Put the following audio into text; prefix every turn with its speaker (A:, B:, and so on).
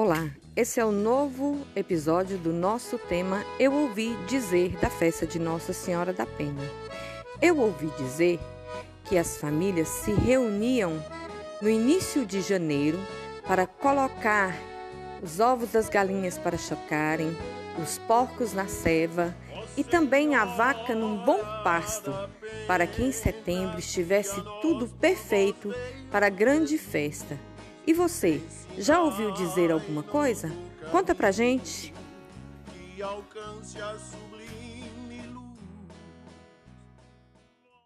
A: Olá, esse é o novo episódio do nosso tema Eu ouvi dizer da festa de Nossa Senhora da Pena. Eu ouvi dizer que as famílias se reuniam no início de janeiro para colocar os ovos das galinhas para chocarem, os porcos na ceva e também a vaca num bom pasto, para que em setembro estivesse tudo perfeito para a grande festa. E você, já ouviu dizer alguma coisa? Conta pra gente. Que alcance a sublime